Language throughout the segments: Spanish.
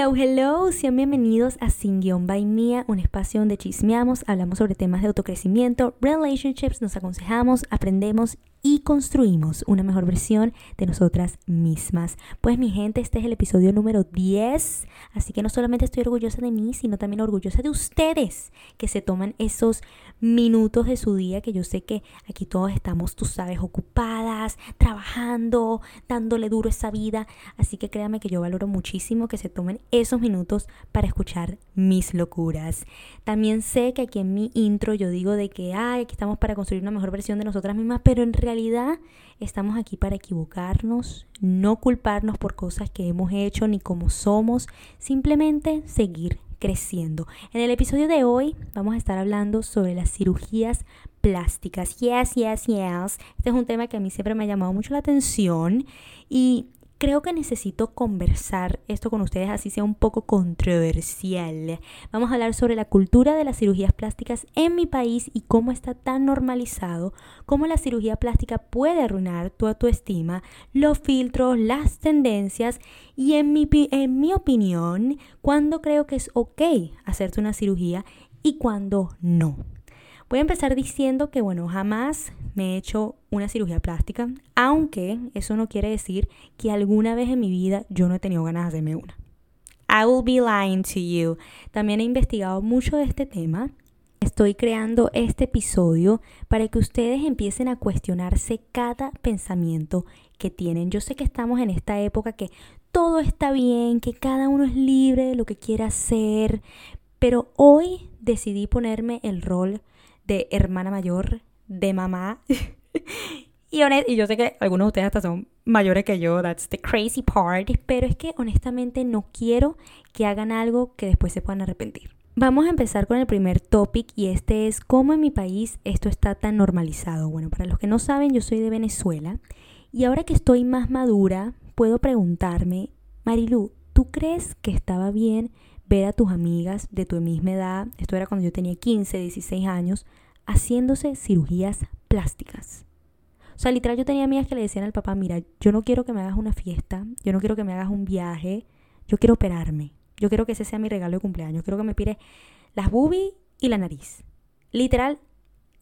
Hello, hello, sean bienvenidos a Sin Guión by Mía, un espacio donde chismeamos, hablamos sobre temas de autocrecimiento, relationships, nos aconsejamos, aprendemos y construimos una mejor versión de nosotras mismas. Pues mi gente, este es el episodio número 10, así que no solamente estoy orgullosa de mí, sino también orgullosa de ustedes que se toman esos minutos de su día, que yo sé que aquí todos estamos, tú sabes, ocupadas, trabajando, dándole duro esa vida, así que créanme que yo valoro muchísimo que se tomen esos minutos para escuchar mis locuras. También sé que aquí en mi intro yo digo de que, ay, aquí estamos para construir una mejor versión de nosotras mismas, pero en realidad realidad estamos aquí para equivocarnos, no culparnos por cosas que hemos hecho ni como somos, simplemente seguir creciendo. En el episodio de hoy vamos a estar hablando sobre las cirugías plásticas. Yes, yes, yes. Este es un tema que a mí siempre me ha llamado mucho la atención y creo que necesito conversar esto con ustedes, así sea un poco controversial. Vamos a hablar sobre la cultura de las cirugías plásticas en mi país y cómo está tan normalizado, cómo la cirugía plástica puede arruinar tu autoestima, los filtros, las tendencias y en mi, en mi opinión, cuándo creo que es ok hacerte una cirugía y cuándo no. Voy a empezar diciendo que, bueno, jamás me he hecho una cirugía plástica, aunque eso no quiere decir que alguna vez en mi vida yo no he tenido ganas de hacerme una. I will be lying to you. También he investigado mucho de este tema. Estoy creando este episodio para que ustedes empiecen a cuestionarse cada pensamiento que tienen. Yo sé que estamos en esta época que todo está bien, que cada uno es libre de lo que quiera hacer, pero hoy decidí ponerme el rol de hermana mayor, de mamá. y, y yo sé que algunos de ustedes hasta son mayores que yo, that's the crazy part, pero es que honestamente no quiero que hagan algo que después se puedan arrepentir. Vamos a empezar con el primer topic y este es cómo en mi país esto está tan normalizado. Bueno, para los que no saben, yo soy de Venezuela y ahora que estoy más madura, puedo preguntarme, Marilu, ¿tú crees que estaba bien ver a tus amigas de tu misma edad, esto era cuando yo tenía 15, 16 años, haciéndose cirugías plásticas. O sea, literal yo tenía amigas que le decían al papá, mira, yo no quiero que me hagas una fiesta, yo no quiero que me hagas un viaje, yo quiero operarme, yo quiero que ese sea mi regalo de cumpleaños, quiero que me pire las boobies y la nariz. Literal,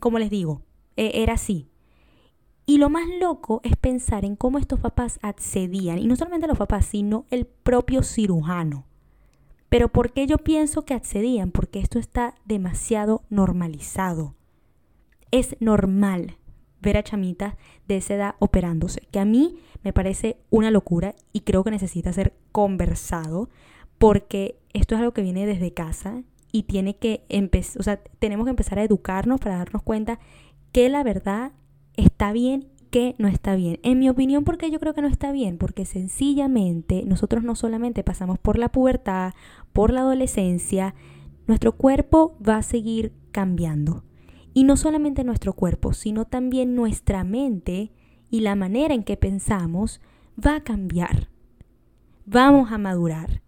como les digo, e, era así. Y lo más loco es pensar en cómo estos papás accedían, y no solamente los papás, sino el propio cirujano. Pero ¿por qué yo pienso que accedían? Porque esto está demasiado normalizado. Es normal ver a chamitas de esa edad operándose, que a mí me parece una locura y creo que necesita ser conversado porque esto es algo que viene desde casa y tiene que empezar, o sea, tenemos que empezar a educarnos para darnos cuenta que la verdad está bien que no está bien. En mi opinión, ¿por qué yo creo que no está bien? Porque sencillamente nosotros no solamente pasamos por la pubertad, por la adolescencia, nuestro cuerpo va a seguir cambiando. Y no solamente nuestro cuerpo, sino también nuestra mente y la manera en que pensamos va a cambiar. Vamos a madurar.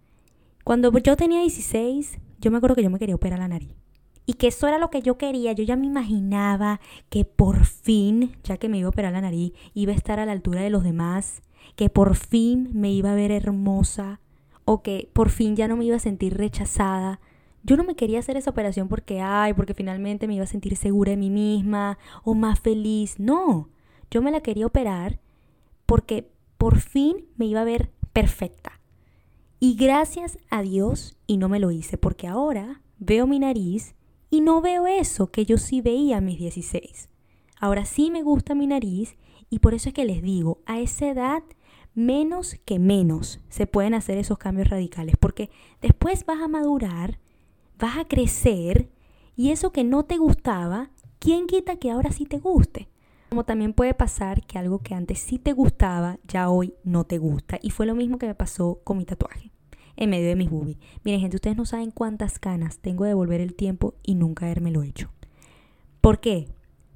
Cuando yo tenía 16, yo me acuerdo que yo me quería operar la nariz y que eso era lo que yo quería. Yo ya me imaginaba que por fin, ya que me iba a operar la nariz, iba a estar a la altura de los demás, que por fin me iba a ver hermosa o que por fin ya no me iba a sentir rechazada. Yo no me quería hacer esa operación porque, ay, porque finalmente me iba a sentir segura de mí misma o más feliz. No, yo me la quería operar porque por fin me iba a ver perfecta. Y gracias a Dios, y no me lo hice, porque ahora veo mi nariz y no veo eso que yo sí veía a mis 16. Ahora sí me gusta mi nariz y por eso es que les digo, a esa edad menos que menos se pueden hacer esos cambios radicales, porque después vas a madurar, vas a crecer y eso que no te gustaba, ¿quién quita que ahora sí te guste? Como también puede pasar que algo que antes sí te gustaba, ya hoy no te gusta. Y fue lo mismo que me pasó con mi tatuaje en medio de mis boobies. Miren, gente, ustedes no saben cuántas canas tengo de volver el tiempo y nunca haberme lo hecho. ¿Por qué?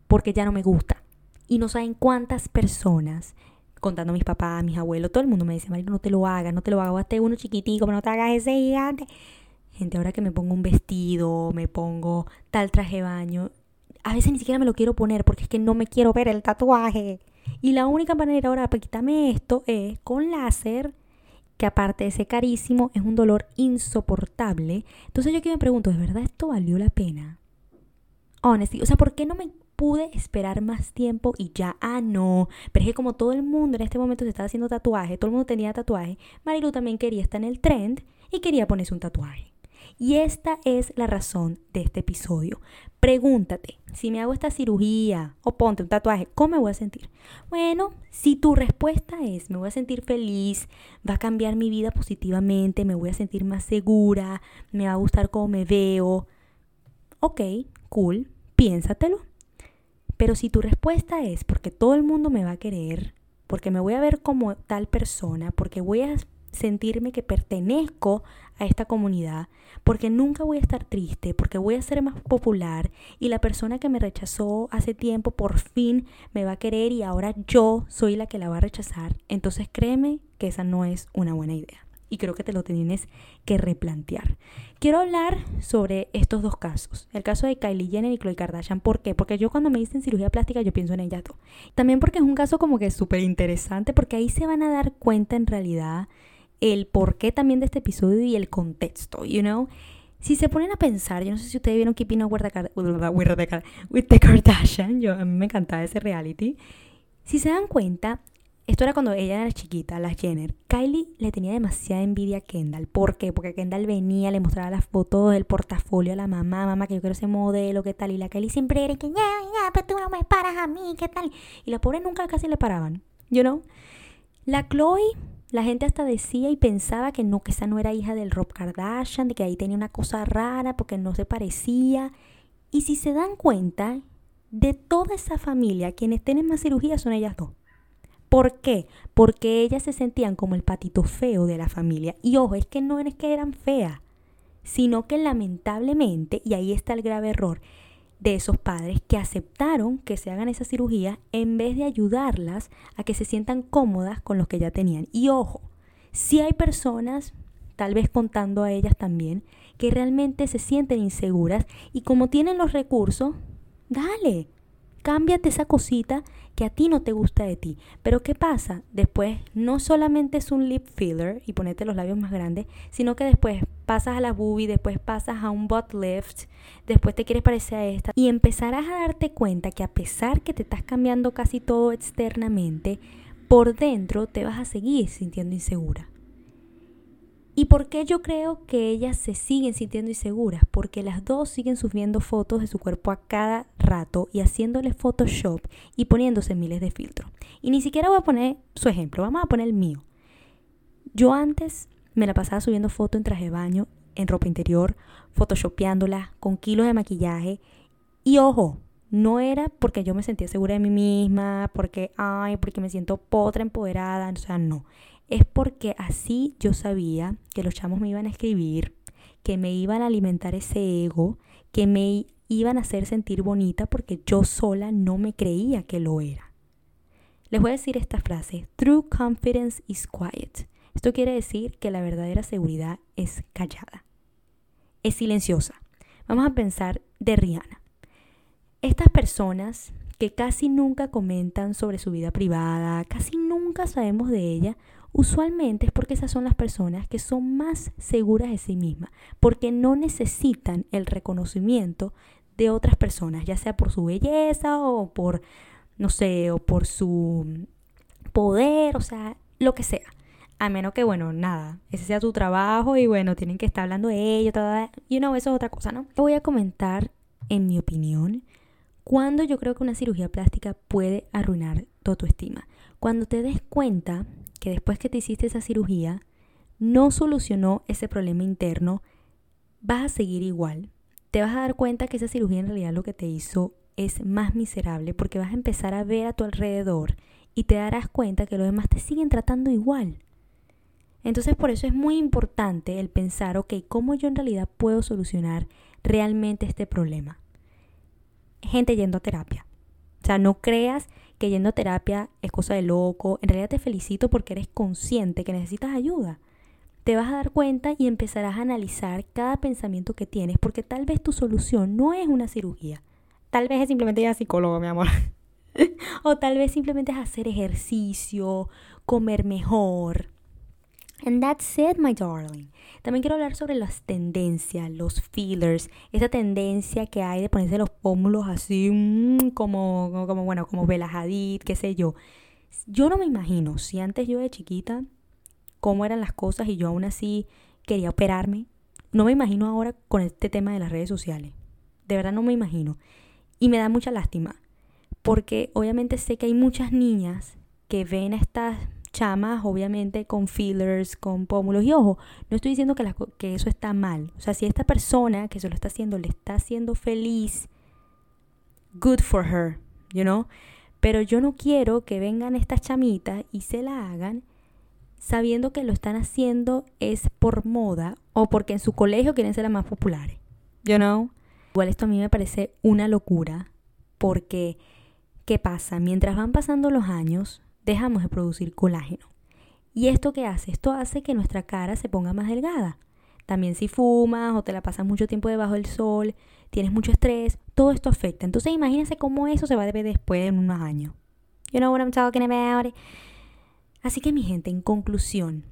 Porque ya no me gusta. Y no saben cuántas personas, contando a mis papás, a mis abuelos, todo el mundo me dice, Marino, no te lo hagas, no te lo hagas, hazte uno chiquitico, pero no te hagas ese gigante. Gente, ahora que me pongo un vestido, me pongo tal traje de baño, a veces ni siquiera me lo quiero poner porque es que no me quiero ver el tatuaje. Y la única manera ahora para quitarme esto es con láser que aparte de ser carísimo, es un dolor insoportable. Entonces yo aquí me pregunto, ¿de verdad esto valió la pena? Honestly, o sea, ¿por qué no me pude esperar más tiempo y ya, ah, no. Pero es que como todo el mundo en este momento se estaba haciendo tatuaje, todo el mundo tenía tatuaje, Marilu también quería estar en el trend y quería ponerse un tatuaje. Y esta es la razón de este episodio. Pregúntate, si me hago esta cirugía o ponte un tatuaje, ¿cómo me voy a sentir? Bueno, si tu respuesta es, me voy a sentir feliz, va a cambiar mi vida positivamente, me voy a sentir más segura, me va a gustar cómo me veo, ok, cool, piénsatelo. Pero si tu respuesta es porque todo el mundo me va a querer, porque me voy a ver como tal persona, porque voy a sentirme que pertenezco a esta comunidad, porque nunca voy a estar triste, porque voy a ser más popular y la persona que me rechazó hace tiempo por fin me va a querer y ahora yo soy la que la va a rechazar, entonces créeme que esa no es una buena idea y creo que te lo tienes que replantear. Quiero hablar sobre estos dos casos, el caso de Kylie Jenner y Khloe Kardashian. ¿Por qué? Porque yo cuando me dicen cirugía plástica yo pienso en ellas dos. También porque es un caso como que súper interesante porque ahí se van a dar cuenta en realidad el porqué también de este episodio y el contexto, you know. Si se ponen a pensar, yo no sé si ustedes vieron Keeping Up with the, Kardashian, yo, a mí me encantaba ese reality. Si se dan cuenta, esto era cuando ella era chiquita, las Jenner. Kylie le tenía demasiada envidia a Kendall. ¿Por qué? Porque Kendall venía, le mostraba las fotos del portafolio a la mamá, mamá, que yo quiero ser modelo, ¿qué tal? Y la Kylie siempre era que, ya, ya, pero tú no me paras a mí, ¿qué tal? Y los pobres nunca casi le paraban, you know? La Chloe, la gente hasta decía y pensaba que no, que esa no era hija del Rob Kardashian, de que ahí tenía una cosa rara porque no se parecía. Y si se dan cuenta, de toda esa familia, quienes tienen más cirugía son ellas dos. ¿Por qué? Porque ellas se sentían como el patito feo de la familia. Y ojo, es que no es que eran feas, sino que lamentablemente, y ahí está el grave error de esos padres que aceptaron que se hagan esa cirugía en vez de ayudarlas a que se sientan cómodas con los que ya tenían. Y ojo, si hay personas, tal vez contando a ellas también, que realmente se sienten inseguras y como tienen los recursos, dale, cámbiate esa cosita que a ti no te gusta de ti. Pero ¿qué pasa? Después no solamente es un lip filler y ponerte los labios más grandes, sino que después pasas a la boobie, después pasas a un butt lift, después te quieres parecer a esta y empezarás a darte cuenta que a pesar que te estás cambiando casi todo externamente, por dentro te vas a seguir sintiendo insegura. ¿Y por qué yo creo que ellas se siguen sintiendo inseguras? Porque las dos siguen subiendo fotos de su cuerpo a cada rato y haciéndole Photoshop y poniéndose miles de filtros. Y ni siquiera voy a poner su ejemplo, vamos a poner el mío. Yo antes me la pasaba subiendo fotos en traje de baño, en ropa interior, photoshopeándola, con kilos de maquillaje. Y ojo, no era porque yo me sentía segura de mí misma, porque, ay, porque me siento potra, empoderada, o sea, no es porque así yo sabía que los chamos me iban a escribir, que me iban a alimentar ese ego, que me iban a hacer sentir bonita porque yo sola no me creía que lo era. Les voy a decir esta frase, True confidence is quiet. Esto quiere decir que la verdadera seguridad es callada, es silenciosa. Vamos a pensar de Rihanna. Estas personas que casi nunca comentan sobre su vida privada, casi nunca sabemos de ella, Usualmente es porque esas son las personas que son más seguras de sí mismas, porque no necesitan el reconocimiento de otras personas, ya sea por su belleza o por, no sé, o por su poder, o sea, lo que sea. A menos que, bueno, nada, ese sea su trabajo y bueno, tienen que estar hablando de ello, you know, eso es otra cosa, ¿no? Voy a comentar, en mi opinión, cuando yo creo que una cirugía plástica puede arruinar tu autoestima. Cuando te des cuenta que después que te hiciste esa cirugía no solucionó ese problema interno, vas a seguir igual. Te vas a dar cuenta que esa cirugía en realidad lo que te hizo es más miserable porque vas a empezar a ver a tu alrededor y te darás cuenta que los demás te siguen tratando igual. Entonces por eso es muy importante el pensar, ok, ¿cómo yo en realidad puedo solucionar realmente este problema? Gente yendo a terapia. O sea, no creas que yendo a terapia es cosa de loco. En realidad te felicito porque eres consciente que necesitas ayuda. Te vas a dar cuenta y empezarás a analizar cada pensamiento que tienes porque tal vez tu solución no es una cirugía. Tal vez es simplemente ir a psicólogo, mi amor. o tal vez simplemente es hacer ejercicio, comer mejor, And that's it, my darling. También quiero hablar sobre las tendencias, los feelers, esa tendencia que hay de ponerse los pómulos así mm, como, como, bueno, como Bella qué sé yo. Yo no me imagino si antes yo de chiquita cómo eran las cosas y yo aún así quería operarme. No me imagino ahora con este tema de las redes sociales. De verdad no me imagino. Y me da mucha lástima. Porque obviamente sé que hay muchas niñas que ven a estas chamas, obviamente con fillers, con pómulos. Y ojo, no estoy diciendo que, eso está mal. O sea, si esta persona que se lo está haciendo le está haciendo feliz, good for her, you know. Pero yo no quiero que vengan estas chamitas y se la hagan sabiendo que lo están haciendo es por moda o porque en su colegio quieren ser las más populares. You know? Igual esto a mí me parece una locura porque ¿qué pasa? Mientras van pasando los años, dejamos de producir colágeno. ¿Y esto qué hace? Esto hace que nuestra cara se ponga más delgada. También si fumas o te la pasas mucho tiempo debajo del sol, tienes mucho estrés, todo esto afecta. Entonces imagínense cómo eso se va a ver después en unos años. You know what I'm talking about? Así que mi gente, en conclusión,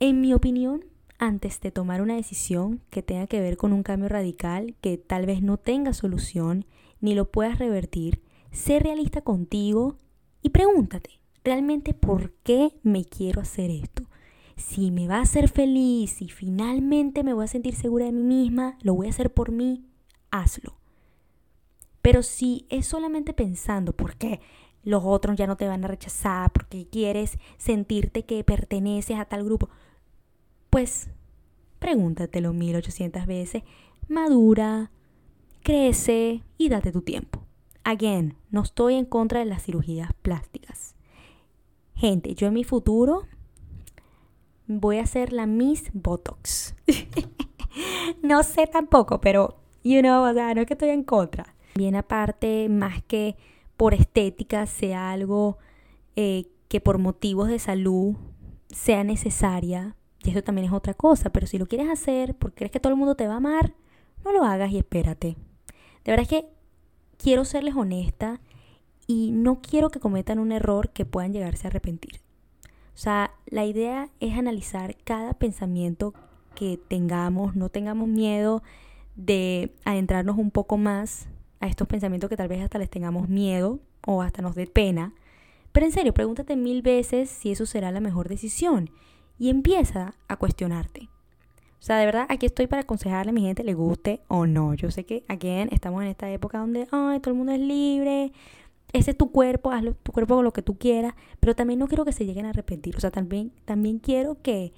en mi opinión, antes de tomar una decisión que tenga que ver con un cambio radical que tal vez no tenga solución ni lo puedas revertir, sé realista contigo y pregúntate, ¿realmente por qué me quiero hacer esto? Si me va a hacer feliz, si finalmente me voy a sentir segura de mí misma, lo voy a hacer por mí, hazlo. Pero si es solamente pensando, ¿por qué? Los otros ya no te van a rechazar porque quieres sentirte que perteneces a tal grupo. Pues pregúntatelo 1800 veces, madura, crece y date tu tiempo. Again, no estoy en contra de las cirugías plásticas. Gente, yo en mi futuro voy a hacer la Miss Botox. no sé tampoco, pero, you know, o sea, no es que estoy en contra. Bien aparte, más que por estética sea algo eh, que por motivos de salud sea necesaria, y eso también es otra cosa, pero si lo quieres hacer porque crees que todo el mundo te va a amar, no lo hagas y espérate. De verdad que quiero serles honesta y no quiero que cometan un error que puedan llegarse a arrepentir. O sea, la idea es analizar cada pensamiento que tengamos, no tengamos miedo de adentrarnos un poco más a estos pensamientos que tal vez hasta les tengamos miedo o hasta nos dé pena. Pero en serio, pregúntate mil veces si eso será la mejor decisión y empieza a cuestionarte. O sea, de verdad, aquí estoy para aconsejarle a mi gente, le guste o no. Yo sé que, aquí estamos en esta época donde, ay, todo el mundo es libre, ese es tu cuerpo, hazlo tu cuerpo con lo que tú quieras, pero también no quiero que se lleguen a arrepentir. O sea, también, también quiero que,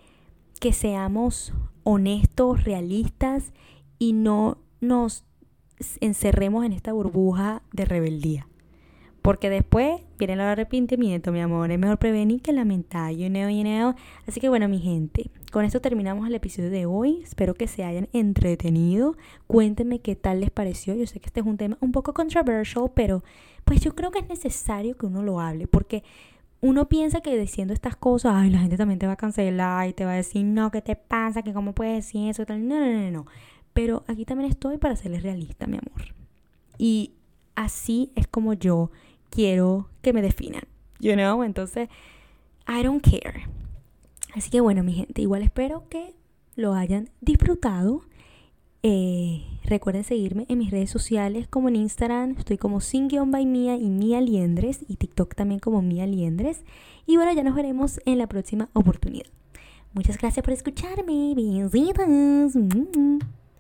que seamos honestos, realistas y no nos encerremos en esta burbuja de rebeldía. Porque después viene el arrepentimiento, mi amor. Es mejor prevenir que lamentar, you know, you know. Así que bueno, mi gente, con esto terminamos el episodio de hoy. Espero que se hayan entretenido. Cuéntenme qué tal les pareció. Yo sé que este es un tema un poco controversial, pero pues yo creo que es necesario que uno lo hable. Porque uno piensa que diciendo estas cosas, ay, la gente también te va a cancelar y te va a decir, no, ¿qué te pasa? ¿Que cómo puedes decir eso? No, no, no, no. Pero aquí también estoy para serles realista, mi amor. Y así es como yo quiero que me definan. You know? Entonces, I don't care. Así que bueno, mi gente, igual espero que lo hayan disfrutado. Eh, recuerden seguirme en mis redes sociales como en Instagram, estoy como sin by Mía y Mía Liendres y TikTok también como Mía Liendres. Y bueno, ya nos veremos en la próxima oportunidad. Muchas gracias por escucharme. Besitos.